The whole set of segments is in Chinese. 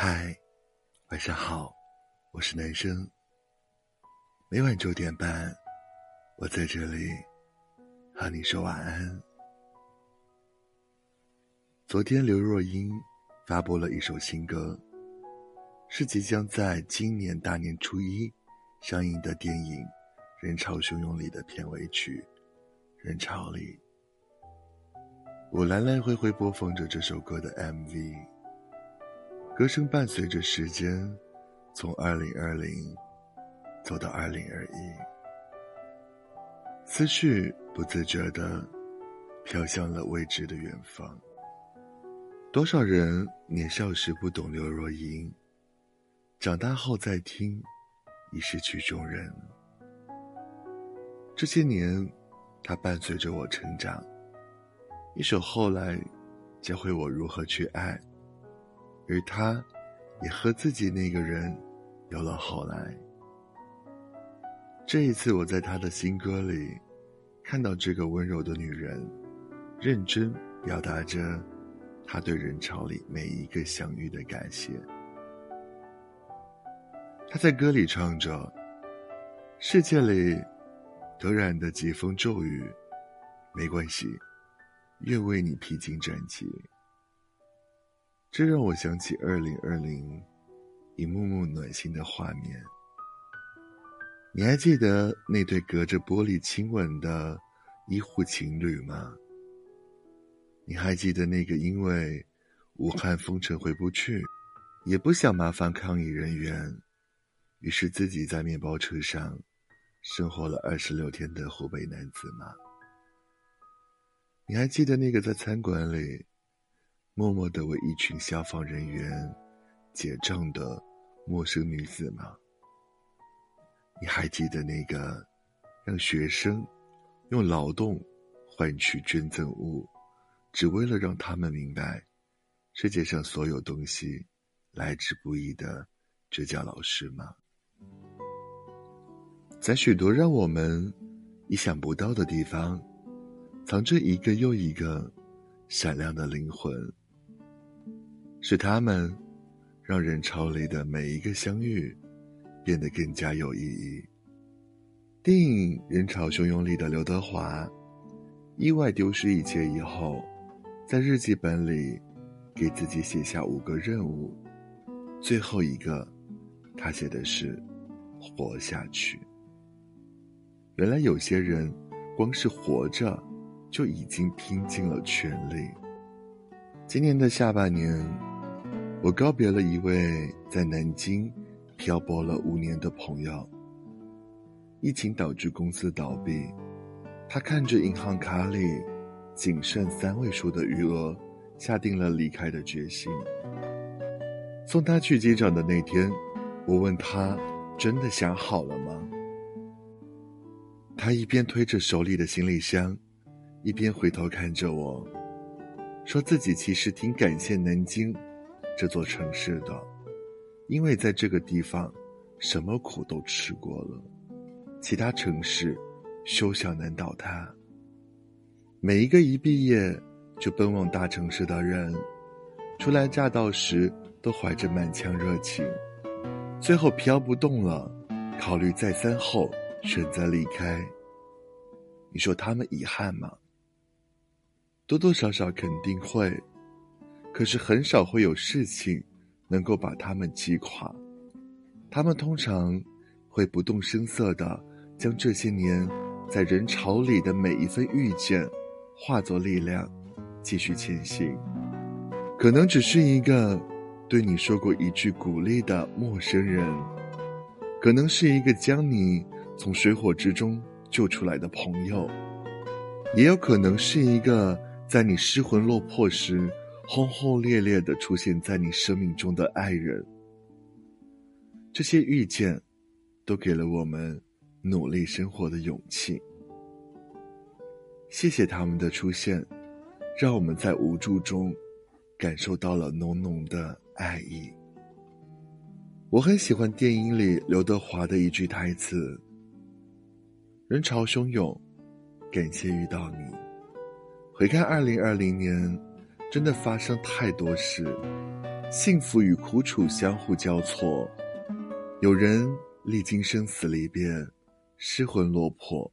嗨，晚上好，我是男生。每晚九点半，我在这里和你说晚安。昨天，刘若英发布了一首新歌，是即将在今年大年初一上映的电影《人潮汹涌》里的片尾曲《人潮里》。我来来回回播放着这首歌的 MV。歌声伴随着时间，从二零二零走到二零二一，思绪不自觉的飘向了未知的远方。多少人年少时不懂刘若英，长大后再听，已是曲中人。这些年，她伴随着我成长，一首《后来》，教会我如何去爱。而他，也和自己那个人有了后来。这一次，我在他的新歌里，看到这个温柔的女人，认真表达着他对人潮里每一个相遇的感谢。他在歌里唱着：“世界里突然的疾风骤雨，没关系，愿为你披荆斩棘。”这让我想起二零二零一幕幕暖心的画面。你还记得那对隔着玻璃亲吻的医护情侣吗？你还记得那个因为武汉封城回不去，也不想麻烦抗疫人员，于是自己在面包车上生活了二十六天的湖北男子吗？你还记得那个在餐馆里？默默的为一群消防人员结账的陌生女子吗？你还记得那个让学生用劳动换取捐赠物，只为了让他们明白世界上所有东西来之不易的支教老师吗？在许多让我们意想不到的地方，藏着一个又一个闪亮的灵魂。是他们，让人潮里的每一个相遇，变得更加有意义。电影《人潮汹涌》里的刘德华，意外丢失一切以后，在日记本里，给自己写下五个任务，最后一个，他写的是“活下去”。原来有些人，光是活着，就已经拼尽了全力。今年的下半年。我告别了一位在南京漂泊了五年的朋友。疫情导致公司倒闭，他看着银行卡里仅剩三位数的余额，下定了离开的决心。送他去机场的那天，我问他：“真的想好了吗？”他一边推着手里的行李箱，一边回头看着我，说自己其实挺感谢南京。这座城市的，因为在这个地方，什么苦都吃过了。其他城市，休想能倒塌。每一个一毕业就奔往大城市的人，初来乍到时都怀着满腔热情，最后飘不动了，考虑再三后选择离开。你说他们遗憾吗？多多少少肯定会。可是很少会有事情能够把他们击垮，他们通常会不动声色的将这些年在人潮里的每一份遇见化作力量，继续前行。可能只是一个对你说过一句鼓励的陌生人，可能是一个将你从水火之中救出来的朋友，也有可能是一个在你失魂落魄时。轰轰烈烈的出现在你生命中的爱人，这些遇见，都给了我们努力生活的勇气。谢谢他们的出现，让我们在无助中，感受到了浓浓的爱意。我很喜欢电影里刘德华的一句台词：“人潮汹涌，感谢遇到你。”回看二零二零年。真的发生太多事，幸福与苦楚相互交错，有人历经生死离别，失魂落魄；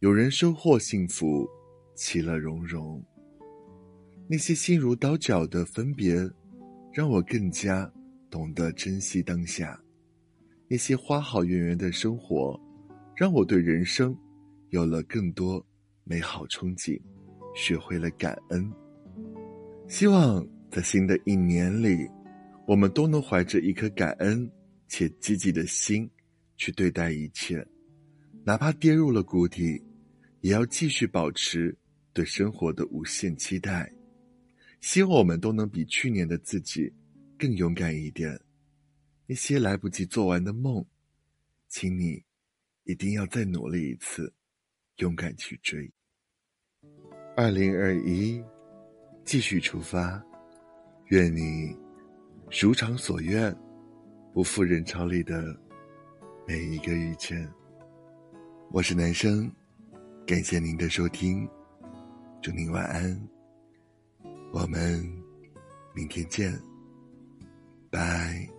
有人收获幸福，其乐融融。那些心如刀绞的分别，让我更加懂得珍惜当下；那些花好月圆的生活，让我对人生有了更多美好憧憬，学会了感恩。希望。在新的一年里，我们都能怀着一颗感恩且积极的心去对待一切，哪怕跌入了谷底，也要继续保持对生活的无限期待。希望我们都能比去年的自己更勇敢一点。那些来不及做完的梦，请你一定要再努力一次，勇敢去追。二零二一，继续出发。愿你如偿所愿，不负人潮里的每一个遇见。我是男生，感谢您的收听，祝您晚安，我们明天见，拜。